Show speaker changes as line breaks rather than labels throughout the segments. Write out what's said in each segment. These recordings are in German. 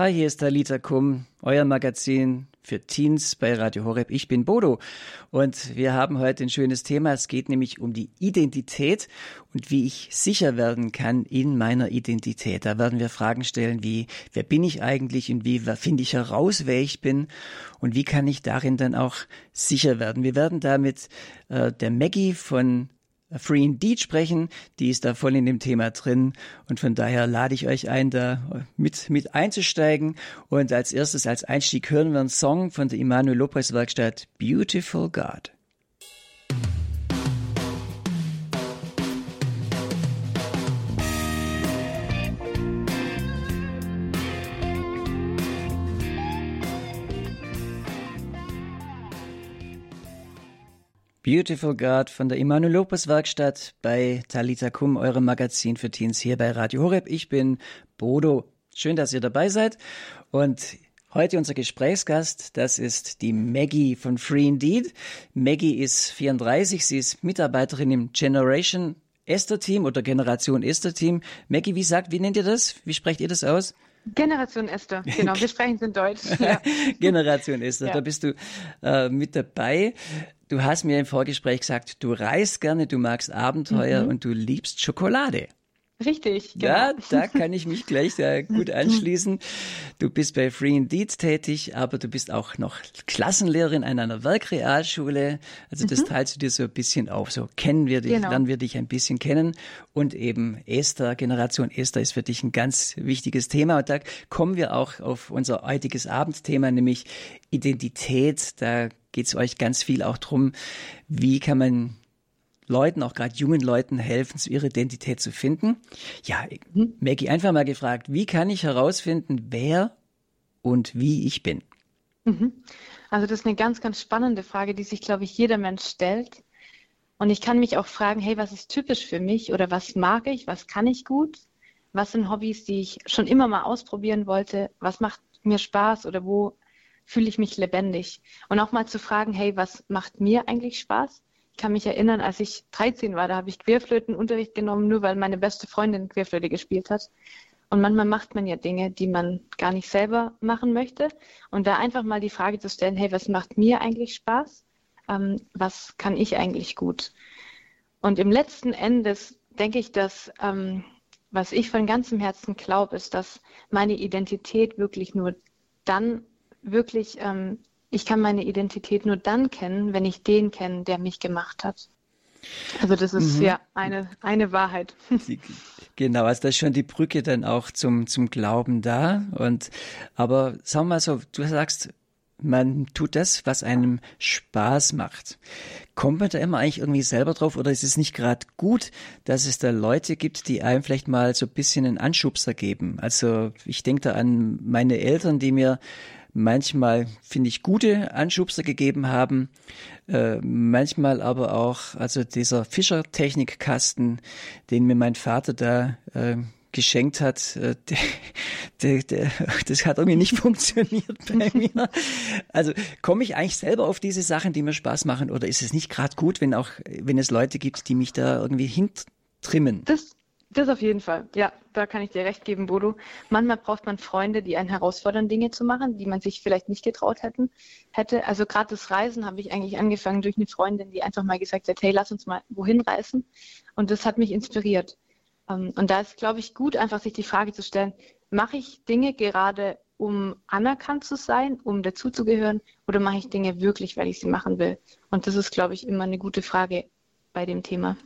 Hi, hier ist Talita Kum, euer Magazin für Teens bei Radio Horeb. Ich bin Bodo und wir haben heute ein schönes Thema. Es geht nämlich um die Identität und wie ich sicher werden kann in meiner Identität. Da werden wir Fragen stellen wie, wer bin ich eigentlich und wie finde ich heraus, wer ich bin und wie kann ich darin dann auch sicher werden. Wir werden da mit äh, der Maggie von Free Indeed sprechen. Die ist da voll in dem Thema drin. Und von daher lade ich euch ein, da mit, mit einzusteigen. Und als erstes, als Einstieg hören wir einen Song von der Immanuel Lopez Werkstatt Beautiful God. Beautiful God von der Immanuel Lopez Werkstatt bei Talita Kum, eurem Magazin für Teens hier bei Radio Horeb. Ich bin Bodo. Schön, dass ihr dabei seid. Und heute unser Gesprächsgast, das ist die Maggie von Free Indeed. Maggie ist 34, sie ist Mitarbeiterin im Generation Esther Team oder Generation Esther Team. Maggie, wie sagt, wie nennt ihr das? Wie sprecht ihr das aus?
Generation Esther, genau, wir sprechen es in Deutsch. Ja.
Generation Esther, ja. da bist du äh, mit dabei. Du hast mir im Vorgespräch gesagt, du reist gerne, du magst Abenteuer mhm. und du liebst Schokolade.
Richtig,
genau. Ja, da kann ich mich gleich sehr gut anschließen. Du bist bei Free Indeed tätig, aber du bist auch noch Klassenlehrerin an einer Werkrealschule. Also das mhm. teilst du dir so ein bisschen auf. So kennen wir dich, genau. lernen wir dich ein bisschen kennen. Und eben Esther, Generation Esther ist für dich ein ganz wichtiges Thema. Und da kommen wir auch auf unser heutiges Abendthema, nämlich Identität. Da geht es euch ganz viel auch drum, wie kann man Leuten, auch gerade jungen Leuten helfen, zu ihrer Identität zu finden. Ja, mhm. Maggie, einfach mal gefragt, wie kann ich herausfinden, wer und wie ich bin?
Mhm. Also das ist eine ganz, ganz spannende Frage, die sich, glaube ich, jeder Mensch stellt. Und ich kann mich auch fragen, hey, was ist typisch für mich oder was mag ich, was kann ich gut? Was sind Hobbys, die ich schon immer mal ausprobieren wollte? Was macht mir Spaß oder wo fühle ich mich lebendig? Und auch mal zu fragen, hey, was macht mir eigentlich Spaß? Kann mich erinnern, als ich 13 war, da habe ich Querflötenunterricht genommen, nur weil meine beste Freundin Querflöte gespielt hat. Und manchmal macht man ja Dinge, die man gar nicht selber machen möchte. Und da einfach mal die Frage zu stellen, hey, was macht mir eigentlich Spaß? Ähm, was kann ich eigentlich gut? Und im letzten Endes denke ich, dass ähm, was ich von ganzem Herzen glaube, ist, dass meine Identität wirklich nur dann wirklich ähm, ich kann meine Identität nur dann kennen, wenn ich den kenne, der mich gemacht hat. Also das ist mhm. ja eine, eine Wahrheit.
Genau, also da ist schon die Brücke dann auch zum, zum Glauben da. Und aber sag mal so, du sagst, man tut das, was einem Spaß macht. Kommt man da immer eigentlich irgendwie selber drauf oder ist es nicht gerade gut, dass es da Leute gibt, die einem vielleicht mal so ein bisschen einen Anschubser geben? Also ich denke da an meine Eltern, die mir manchmal, finde ich, gute Anschubser gegeben haben, äh, manchmal aber auch, also dieser Fischer-Technikkasten, den mir mein Vater da äh, geschenkt hat, äh, der, der, der, das hat irgendwie nicht funktioniert bei mir. Also komme ich eigentlich selber auf diese Sachen, die mir Spaß machen, oder ist es nicht gerade gut, wenn auch, wenn es Leute gibt, die mich da irgendwie hintrimmen?
Das, das auf jeden Fall. Ja, da kann ich dir recht geben, Bodo. Manchmal braucht man Freunde, die einen herausfordern, Dinge zu machen, die man sich vielleicht nicht getraut hätten, hätte. Also gerade das Reisen habe ich eigentlich angefangen durch eine Freundin, die einfach mal gesagt hat, hey, lass uns mal wohin reisen. Und das hat mich inspiriert. Ähm, und da ist, glaube ich, gut, einfach sich die Frage zu stellen, mache ich Dinge gerade, um anerkannt zu sein, um dazuzugehören, oder mache ich Dinge wirklich, weil ich sie machen will? Und das ist, glaube ich, immer eine gute Frage bei dem Thema.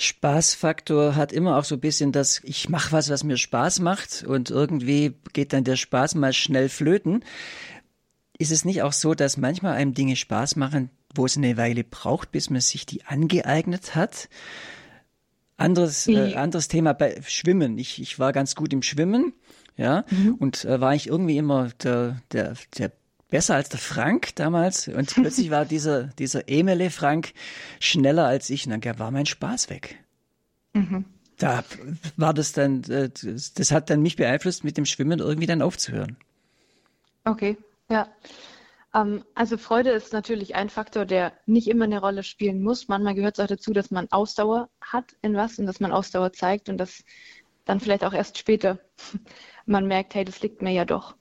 Spaßfaktor hat immer auch so ein bisschen das, ich mache was, was mir Spaß macht und irgendwie geht dann der Spaß mal schnell flöten. Ist es nicht auch so, dass manchmal einem Dinge Spaß machen, wo es eine Weile braucht, bis man sich die angeeignet hat? Anderes, äh, anderes Thema bei Schwimmen. Ich, ich war ganz gut im Schwimmen, ja, mhm. und äh, war ich irgendwie immer der, der, der besser als der Frank damals und plötzlich war dieser, dieser Emile Frank schneller als ich und dann war mein Spaß weg. Mhm. Da war das dann, äh, das hat dann mich beeinflusst, mit dem Schwimmen irgendwie dann aufzuhören.
Okay, ja. Ähm, also Freude ist natürlich ein Faktor, der nicht immer eine Rolle spielen muss. Manchmal gehört es auch dazu, dass man Ausdauer hat in was und dass man Ausdauer zeigt und das dann vielleicht auch erst später man merkt, hey, das liegt mir ja doch.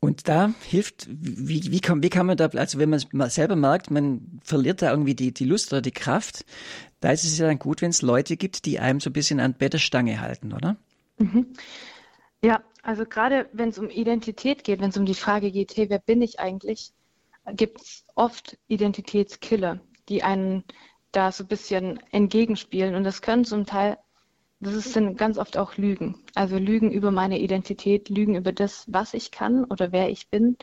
Und da hilft, wie, wie, kann, wie kann man da, also wenn man es selber merkt, man verliert da irgendwie die, die Lust oder die Kraft, da ist es ja dann gut, wenn es Leute gibt, die einem so ein bisschen an Bettestange halten, oder?
Mhm. Ja, also gerade wenn es um Identität geht, wenn es um die Frage geht, hey, wer bin ich eigentlich, gibt es oft Identitätskiller, die einen da so ein bisschen entgegenspielen. Und das können zum Teil das sind ganz oft auch Lügen. Also Lügen über meine Identität, Lügen über das, was ich kann oder wer ich bin.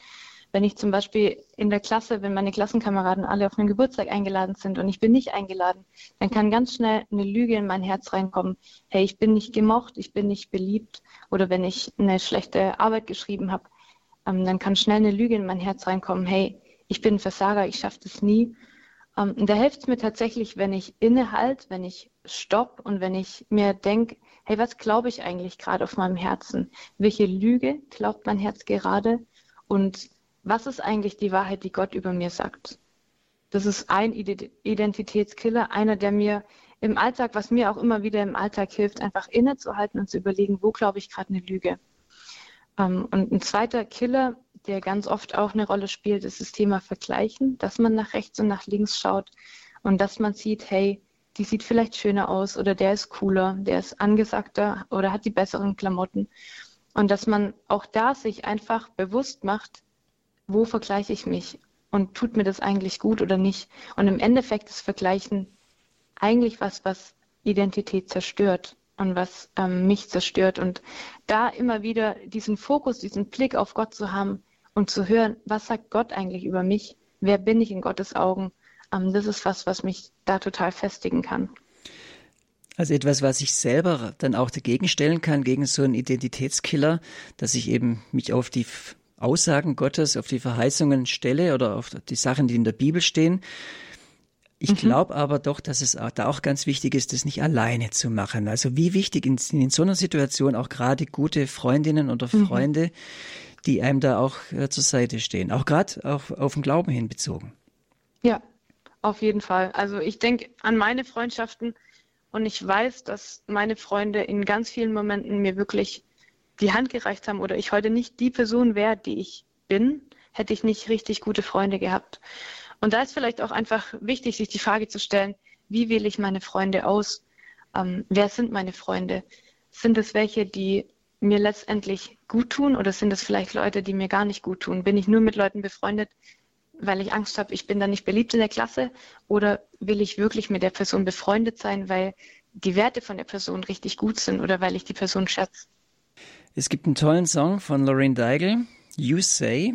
Wenn ich zum Beispiel in der Klasse, wenn meine Klassenkameraden alle auf einen Geburtstag eingeladen sind und ich bin nicht eingeladen, dann kann ganz schnell eine Lüge in mein Herz reinkommen. Hey, ich bin nicht gemocht, ich bin nicht beliebt. Oder wenn ich eine schlechte Arbeit geschrieben habe, ähm, dann kann schnell eine Lüge in mein Herz reinkommen. Hey, ich bin ein Versager, ich schaffe das nie. Ähm, da hilft es mir tatsächlich, wenn ich innehalte, wenn ich stopp und wenn ich mir denke, hey, was glaube ich eigentlich gerade auf meinem Herzen? Welche Lüge glaubt mein Herz gerade? Und was ist eigentlich die Wahrheit, die Gott über mir sagt? Das ist ein Identitätskiller, einer, der mir im Alltag, was mir auch immer wieder im Alltag hilft, einfach innezuhalten und zu überlegen, wo glaube ich gerade eine Lüge? Ähm, und ein zweiter Killer der ganz oft auch eine Rolle spielt, ist das Thema Vergleichen, dass man nach rechts und nach links schaut und dass man sieht, hey, die sieht vielleicht schöner aus oder der ist cooler, der ist angesagter oder hat die besseren Klamotten. Und dass man auch da sich einfach bewusst macht, wo vergleiche ich mich und tut mir das eigentlich gut oder nicht. Und im Endeffekt ist Vergleichen eigentlich was, was Identität zerstört und was ähm, mich zerstört. Und da immer wieder diesen Fokus, diesen Blick auf Gott zu haben, und zu hören, was sagt Gott eigentlich über mich? Wer bin ich in Gottes Augen? Ähm, das ist was, was mich da total festigen kann.
Also etwas, was ich selber dann auch dagegen stellen kann, gegen so einen Identitätskiller, dass ich eben mich auf die Aussagen Gottes, auf die Verheißungen stelle oder auf die Sachen, die in der Bibel stehen. Ich mhm. glaube aber doch, dass es auch, da auch ganz wichtig ist, das nicht alleine zu machen. Also wie wichtig in, in so einer Situation auch gerade gute Freundinnen oder mhm. Freunde, mhm die einem da auch äh, zur Seite stehen, auch gerade auf, auf den Glauben hin bezogen.
Ja, auf jeden Fall. Also ich denke an meine Freundschaften und ich weiß, dass meine Freunde in ganz vielen Momenten mir wirklich die Hand gereicht haben oder ich heute nicht die Person wäre, die ich bin, hätte ich nicht richtig gute Freunde gehabt. Und da ist vielleicht auch einfach wichtig, sich die Frage zu stellen, wie wähle ich meine Freunde aus? Ähm, wer sind meine Freunde? Sind es welche, die mir letztendlich gut tun oder sind es vielleicht Leute, die mir gar nicht gut tun? Bin ich nur mit Leuten befreundet, weil ich Angst habe, ich bin dann nicht beliebt in der Klasse oder will ich wirklich mit der Person befreundet sein, weil die Werte von der Person richtig gut sind oder weil ich die Person schätze?
Es gibt einen tollen Song von Lorraine Deigel, You Say.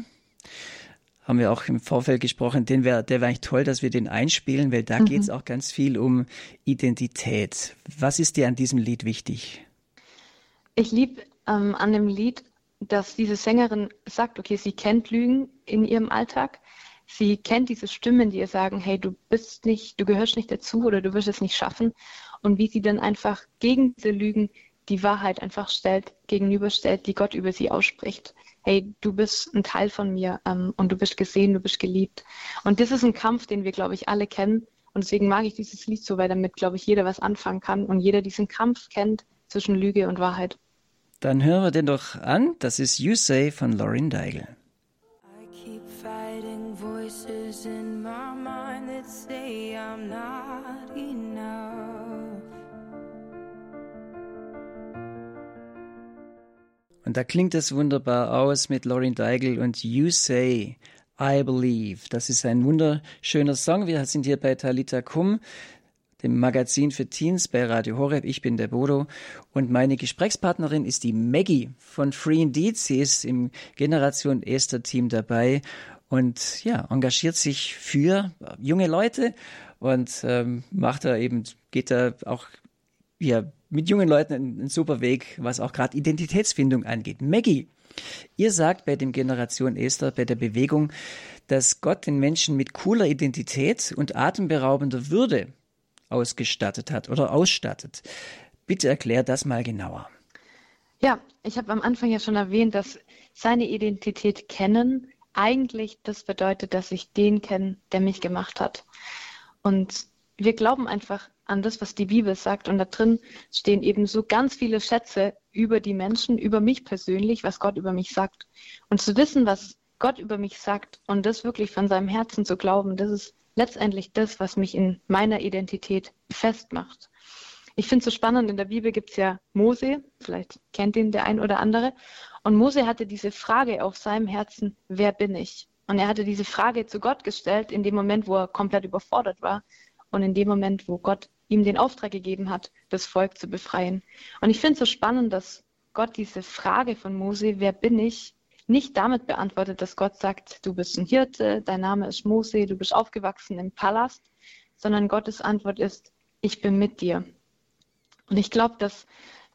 Haben wir auch im Vorfeld gesprochen, den wär, der wäre eigentlich toll, dass wir den einspielen, weil da mhm. geht es auch ganz viel um Identität. Was ist dir an diesem Lied wichtig?
Ich liebe ähm, an dem Lied, dass diese Sängerin sagt, okay, sie kennt Lügen in ihrem Alltag. Sie kennt diese Stimmen, die ihr sagen, hey, du bist nicht, du gehörst nicht dazu oder du wirst es nicht schaffen. Und wie sie dann einfach gegen diese Lügen die Wahrheit einfach stellt, gegenüberstellt, die Gott über sie ausspricht. Hey, du bist ein Teil von mir ähm, und du bist gesehen, du bist geliebt. Und das ist ein Kampf, den wir, glaube ich, alle kennen. Und deswegen mag ich dieses Lied so, weil damit, glaube ich, jeder was anfangen kann und jeder diesen Kampf kennt zwischen Lüge und Wahrheit.
Dann hören wir den doch an. Das ist You Say von Lauren Deigel. Und da klingt es wunderbar aus mit Lauren Deigel und You Say, I Believe. Das ist ein wunderschöner Song. Wir sind hier bei Talita Kum dem Magazin für Teens bei Radio Horeb. Ich bin der Bodo und meine Gesprächspartnerin ist die Maggie von Free Indeed. Sie ist im Generation Esther Team dabei und ja, engagiert sich für junge Leute und ähm, macht da eben, geht da auch ja, mit jungen Leuten einen, einen super Weg, was auch gerade Identitätsfindung angeht. Maggie, ihr sagt bei dem Generation Esther, bei der Bewegung, dass Gott den Menschen mit cooler Identität und atemberaubender Würde ausgestattet hat oder ausstattet. Bitte erklär das mal genauer.
Ja, ich habe am Anfang ja schon erwähnt, dass seine Identität kennen eigentlich das bedeutet, dass ich den kenne, der mich gemacht hat. Und wir glauben einfach an das, was die Bibel sagt. Und da drin stehen eben so ganz viele Schätze über die Menschen, über mich persönlich, was Gott über mich sagt. Und zu wissen, was Gott über mich sagt und das wirklich von seinem Herzen zu glauben, das ist letztendlich das, was mich in meiner Identität festmacht. Ich finde es so spannend, in der Bibel gibt es ja Mose, vielleicht kennt ihn der ein oder andere. Und Mose hatte diese Frage auf seinem Herzen, wer bin ich? Und er hatte diese Frage zu Gott gestellt in dem Moment, wo er komplett überfordert war und in dem Moment, wo Gott ihm den Auftrag gegeben hat, das Volk zu befreien. Und ich finde es so spannend, dass Gott diese Frage von Mose, wer bin ich, nicht damit beantwortet, dass Gott sagt, du bist ein Hirte, dein Name ist Mose, du bist aufgewachsen im Palast, sondern Gottes Antwort ist, ich bin mit dir. Und ich glaube, dass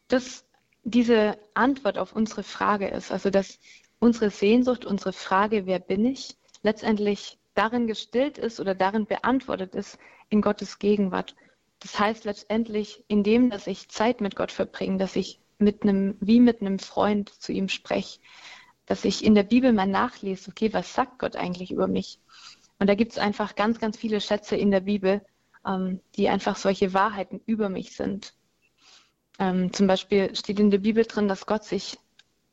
das diese Antwort auf unsere Frage ist, also dass unsere Sehnsucht, unsere Frage, wer bin ich, letztendlich darin gestillt ist oder darin beantwortet ist in Gottes Gegenwart. Das heißt letztendlich, indem, dass ich Zeit mit Gott verbringe, dass ich mit einem, wie mit einem Freund zu ihm spreche, dass ich in der Bibel mal nachlese, okay, was sagt Gott eigentlich über mich? Und da gibt es einfach ganz, ganz viele Schätze in der Bibel, ähm, die einfach solche Wahrheiten über mich sind. Ähm, zum Beispiel steht in der Bibel drin, dass Gott sich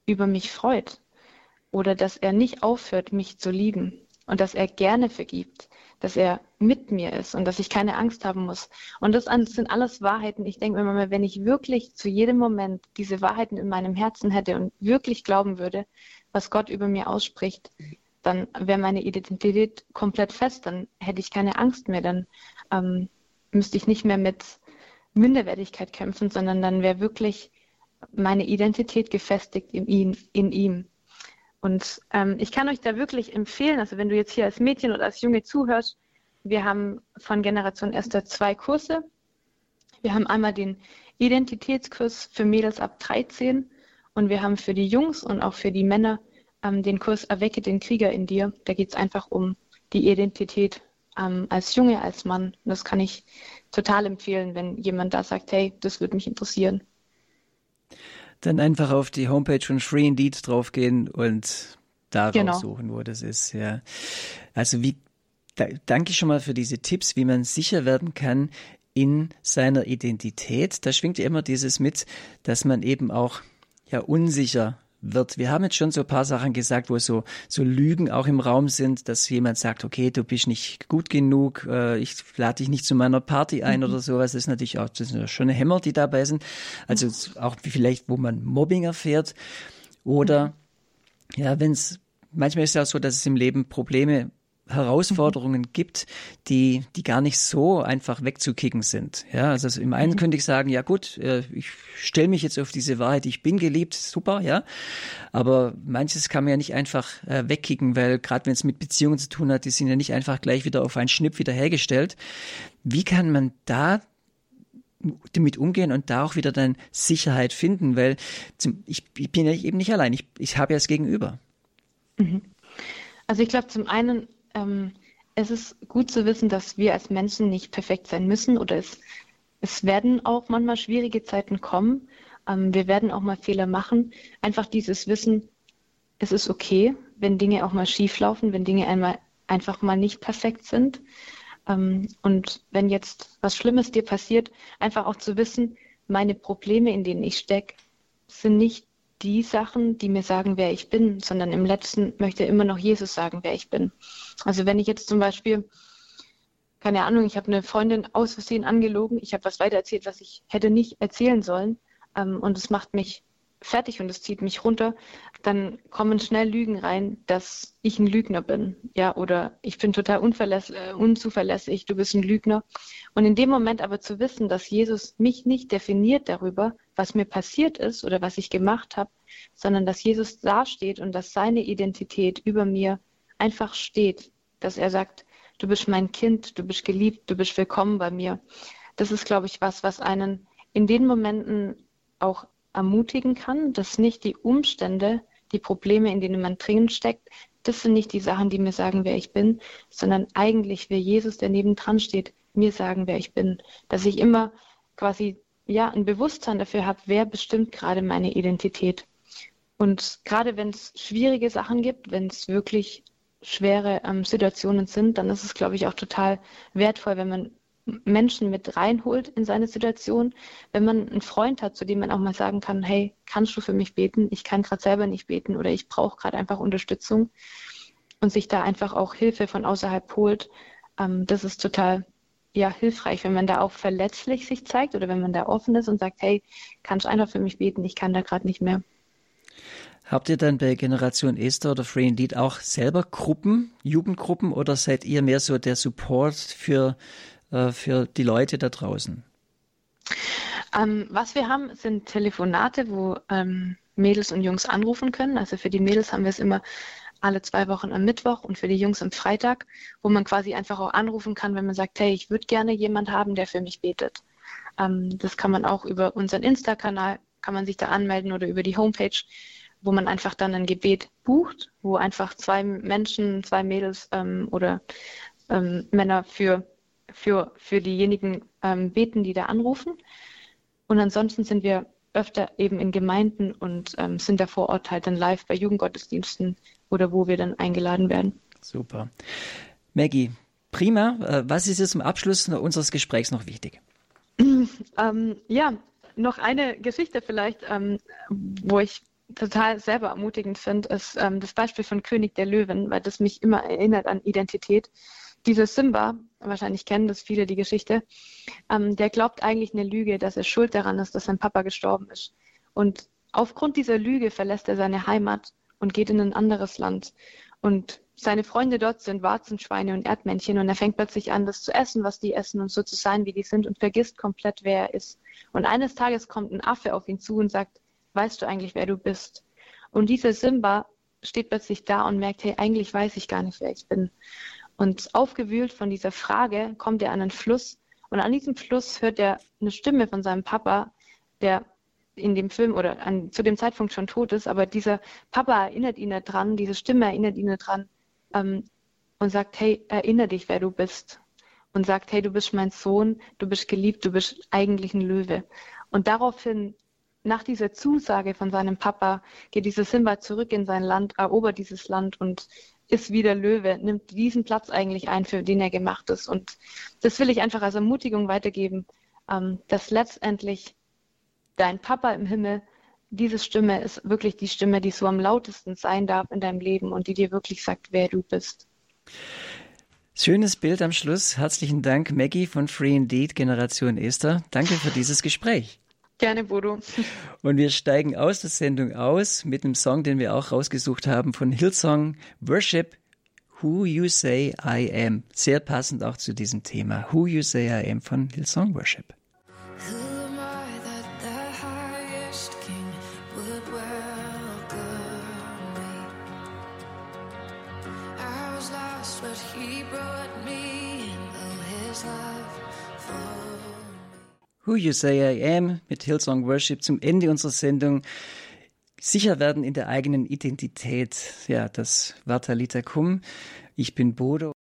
über mich freut oder dass er nicht aufhört, mich zu lieben und dass er gerne vergibt, dass er mit mir ist und dass ich keine Angst haben muss. Und das sind alles Wahrheiten. Ich denke mir mal, wenn ich wirklich zu jedem Moment diese Wahrheiten in meinem Herzen hätte und wirklich glauben würde, was Gott über mir ausspricht, dann wäre meine Identität komplett fest. Dann hätte ich keine Angst mehr. Dann ähm, müsste ich nicht mehr mit Minderwertigkeit kämpfen, sondern dann wäre wirklich meine Identität gefestigt in ihm. In ihm. Und ähm, ich kann euch da wirklich empfehlen, also wenn du jetzt hier als Mädchen oder als Junge zuhörst, wir haben von Generation Esther zwei Kurse. Wir haben einmal den Identitätskurs für Mädels ab 13 und wir haben für die Jungs und auch für die Männer ähm, den Kurs Erwecke den Krieger in dir. Da geht es einfach um die Identität ähm, als Junge, als Mann. Und das kann ich total empfehlen, wenn jemand da sagt, hey, das würde mich interessieren.
Dann einfach auf die Homepage von Free Indeed draufgehen und da genau. raussuchen, wo das ist. Ja. Also wie da, danke schon mal für diese Tipps, wie man sicher werden kann in seiner Identität. Da schwingt ja immer dieses mit, dass man eben auch ja unsicher wird. Wir haben jetzt schon so ein paar Sachen gesagt, wo so, so Lügen auch im Raum sind, dass jemand sagt, okay, du bist nicht gut genug, äh, ich lade dich nicht zu meiner Party ein mhm. oder sowas. Das ist natürlich auch, das sind schon Hämmer, die dabei sind. Also auch vielleicht, wo man Mobbing erfährt. Oder mhm. ja, wenn es, manchmal ist es ja auch so, dass es im Leben Probleme Herausforderungen gibt, die, die gar nicht so einfach wegzukicken sind. Ja, also im einen mhm. könnte ich sagen, ja gut, äh, ich stelle mich jetzt auf diese Wahrheit, ich bin geliebt, super, ja. Aber manches kann man ja nicht einfach äh, wegkicken, weil gerade wenn es mit Beziehungen zu tun hat, die sind ja nicht einfach gleich wieder auf einen Schnipp wieder hergestellt. Wie kann man da damit umgehen und da auch wieder dann Sicherheit finden, weil ich, ich bin ja eben nicht allein, ich, ich habe ja das Gegenüber.
Mhm. Also ich glaube, zum einen ähm, es ist gut zu wissen, dass wir als Menschen nicht perfekt sein müssen oder es, es werden auch manchmal schwierige Zeiten kommen. Ähm, wir werden auch mal Fehler machen. Einfach dieses Wissen, es ist okay, wenn Dinge auch mal schief laufen, wenn Dinge einmal einfach mal nicht perfekt sind. Ähm, und wenn jetzt was Schlimmes dir passiert, einfach auch zu wissen, meine Probleme, in denen ich stecke, sind nicht die Sachen, die mir sagen, wer ich bin, sondern im letzten möchte immer noch Jesus sagen, wer ich bin. Also wenn ich jetzt zum Beispiel, keine Ahnung, ich habe eine Freundin aus Versehen angelogen, ich habe was weitererzählt, was ich hätte nicht erzählen sollen ähm, und es macht mich fertig und es zieht mich runter, dann kommen schnell Lügen rein, dass ich ein Lügner bin. Ja, oder ich bin total äh, unzuverlässig, du bist ein Lügner. Und in dem Moment aber zu wissen, dass Jesus mich nicht definiert darüber, was mir passiert ist oder was ich gemacht habe, sondern dass Jesus dasteht und dass seine Identität über mir einfach steht, dass er sagt, du bist mein Kind, du bist geliebt, du bist willkommen bei mir. Das ist, glaube ich, was, was einen in den Momenten auch ermutigen kann, dass nicht die Umstände, die Probleme, in denen man dringend steckt, das sind nicht die Sachen, die mir sagen, wer ich bin, sondern eigentlich wer Jesus, der nebendran steht, mir sagen, wer ich bin. Dass ich immer quasi ja ein Bewusstsein dafür habe, wer bestimmt gerade meine Identität. Und gerade wenn es schwierige Sachen gibt, wenn es wirklich schwere ähm, Situationen sind, dann ist es, glaube ich, auch total wertvoll, wenn man Menschen mit reinholt in seine Situation, wenn man einen Freund hat, zu dem man auch mal sagen kann, hey, kannst du für mich beten? Ich kann gerade selber nicht beten oder ich brauche gerade einfach Unterstützung und sich da einfach auch Hilfe von außerhalb holt. Ähm, das ist total ja, hilfreich, wenn man da auch verletzlich sich zeigt oder wenn man da offen ist und sagt, hey, kannst du einfach für mich beten? Ich kann da gerade nicht mehr.
Habt ihr dann bei Generation Esther oder Free Indeed auch selber Gruppen, Jugendgruppen oder seid ihr mehr so der Support für, äh, für die Leute da draußen?
Ähm, was wir haben, sind Telefonate, wo ähm, Mädels und Jungs anrufen können. Also für die Mädels haben wir es immer alle zwei Wochen am Mittwoch und für die Jungs am Freitag, wo man quasi einfach auch anrufen kann, wenn man sagt, hey, ich würde gerne jemand haben, der für mich betet. Ähm, das kann man auch über unseren Insta-Kanal, kann man sich da anmelden oder über die Homepage wo man einfach dann ein Gebet bucht, wo einfach zwei Menschen, zwei Mädels ähm, oder ähm, Männer für, für, für diejenigen ähm, beten, die da anrufen. Und ansonsten sind wir öfter eben in Gemeinden und ähm, sind da vor Ort halt dann live bei Jugendgottesdiensten oder wo wir dann eingeladen werden.
Super. Maggie, prima. Äh, was ist jetzt zum Abschluss unseres Gesprächs noch wichtig?
Ähm, ja, noch eine Geschichte vielleicht, ähm, wo ich total selber ermutigend finde, ist ähm, das Beispiel von König der Löwen, weil das mich immer erinnert an Identität. Dieser Simba, wahrscheinlich kennen das viele die Geschichte, ähm, der glaubt eigentlich eine Lüge, dass er schuld daran ist, dass sein Papa gestorben ist. Und aufgrund dieser Lüge verlässt er seine Heimat und geht in ein anderes Land. Und seine Freunde dort sind Warzenschweine und Erdmännchen und er fängt plötzlich an, das zu essen, was die essen und so zu sein, wie die sind und vergisst komplett, wer er ist. Und eines Tages kommt ein Affe auf ihn zu und sagt, weißt du eigentlich, wer du bist? Und dieser Simba steht plötzlich da und merkt, hey, eigentlich weiß ich gar nicht, wer ich bin. Und aufgewühlt von dieser Frage kommt er an einen Fluss und an diesem Fluss hört er eine Stimme von seinem Papa, der in dem Film oder an, zu dem Zeitpunkt schon tot ist, aber dieser Papa erinnert ihn daran, diese Stimme erinnert ihn daran ähm, und sagt, hey, erinnere dich, wer du bist. Und sagt, hey, du bist mein Sohn, du bist geliebt, du bist eigentlich ein Löwe. Und daraufhin nach dieser Zusage von seinem Papa geht dieser Simba zurück in sein Land, erobert dieses Land und ist wieder Löwe, nimmt diesen Platz eigentlich ein, für den er gemacht ist. Und das will ich einfach als Ermutigung weitergeben, ähm, dass letztendlich dein Papa im Himmel, diese Stimme ist wirklich die Stimme, die so am lautesten sein darf in deinem Leben und die dir wirklich sagt, wer du bist.
Schönes Bild am Schluss. Herzlichen Dank, Maggie von Free Indeed Generation Esther. Danke für dieses Gespräch.
Gerne, Bodo.
Und wir steigen aus der Sendung aus mit einem Song, den wir auch rausgesucht haben von Hillsong Worship Who You Say I Am. Sehr passend auch zu diesem Thema. Who You Say I Am von Hillsong Worship. Who You Say I Am mit Hillsong Worship zum Ende unserer Sendung. Sicher werden in der eigenen Identität. Ja, das war Talita Kum. Ich bin Bodo.